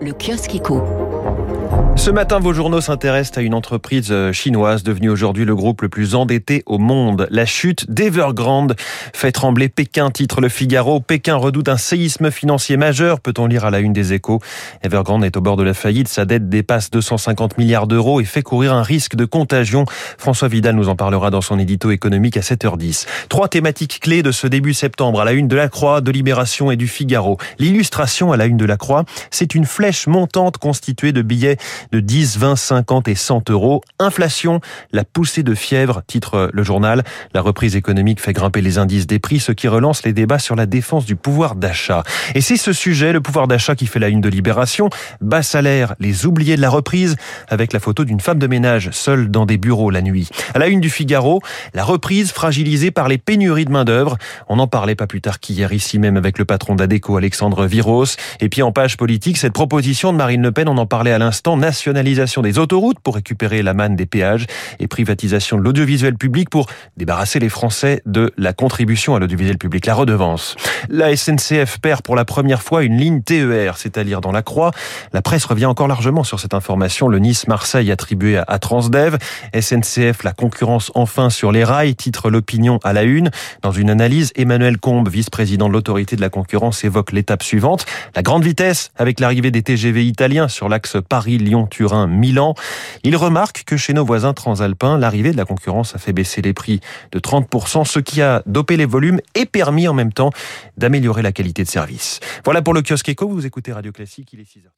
Le kiosque éco. Ce matin, vos journaux s'intéressent à une entreprise euh, chinoise devenue aujourd'hui le groupe le plus endetté au monde. La chute d'Evergrande fait trembler Pékin, titre Le Figaro. Pékin redoute un séisme financier majeur, peut-on lire à la une des échos? Evergrande est au bord de la faillite, sa dette dépasse 250 milliards d'euros et fait courir un risque de contagion. François Vidal nous en parlera dans son édito économique à 7h10. Trois thématiques clés de ce début septembre à la une de la Croix, de Libération et du Figaro. L'illustration à la une de la Croix, c'est une flèche montante constituée de billets de 10, 20, 50 et 100 euros. Inflation, la poussée de fièvre, titre le journal. La reprise économique fait grimper les indices des prix, ce qui relance les débats sur la défense du pouvoir d'achat. Et c'est ce sujet, le pouvoir d'achat, qui fait la une de Libération. Bas salaire, les oubliés de la reprise, avec la photo d'une femme de ménage seule dans des bureaux la nuit. À la une du Figaro, la reprise fragilisée par les pénuries de main-d'œuvre. On n'en parlait pas plus tard qu'hier ici même avec le patron d'Adeco, Alexandre Viros. Et puis en page politique, cette proposition de Marine Le Pen, on en parlait à l'instant, nationalisation des autoroutes pour récupérer la manne des péages et privatisation de l'audiovisuel public pour débarrasser les Français de la contribution à l'audiovisuel public, la redevance. La SNCF perd pour la première fois une ligne TER, c'est à dire dans la Croix. La presse revient encore largement sur cette information. Le Nice-Marseille attribué à Transdev. SNCF, la concurrence enfin sur les rails, titre l'opinion à la une. Dans une analyse, Emmanuel Combe, vice-président de l'autorité de la concurrence, évoque l'étape suivante. La grande vitesse avec l'arrivée des TGV italiens sur l'axe Paris-Lyon-Turin-Milan. Il remarque que chez nos voisins transalpins, l'arrivée de la concurrence a fait baisser les prix de 30%, ce qui a dopé les volumes et permis en même temps d'améliorer la qualité de service. Voilà pour le kiosque éco, vous écoutez Radio Classique, il est 6h.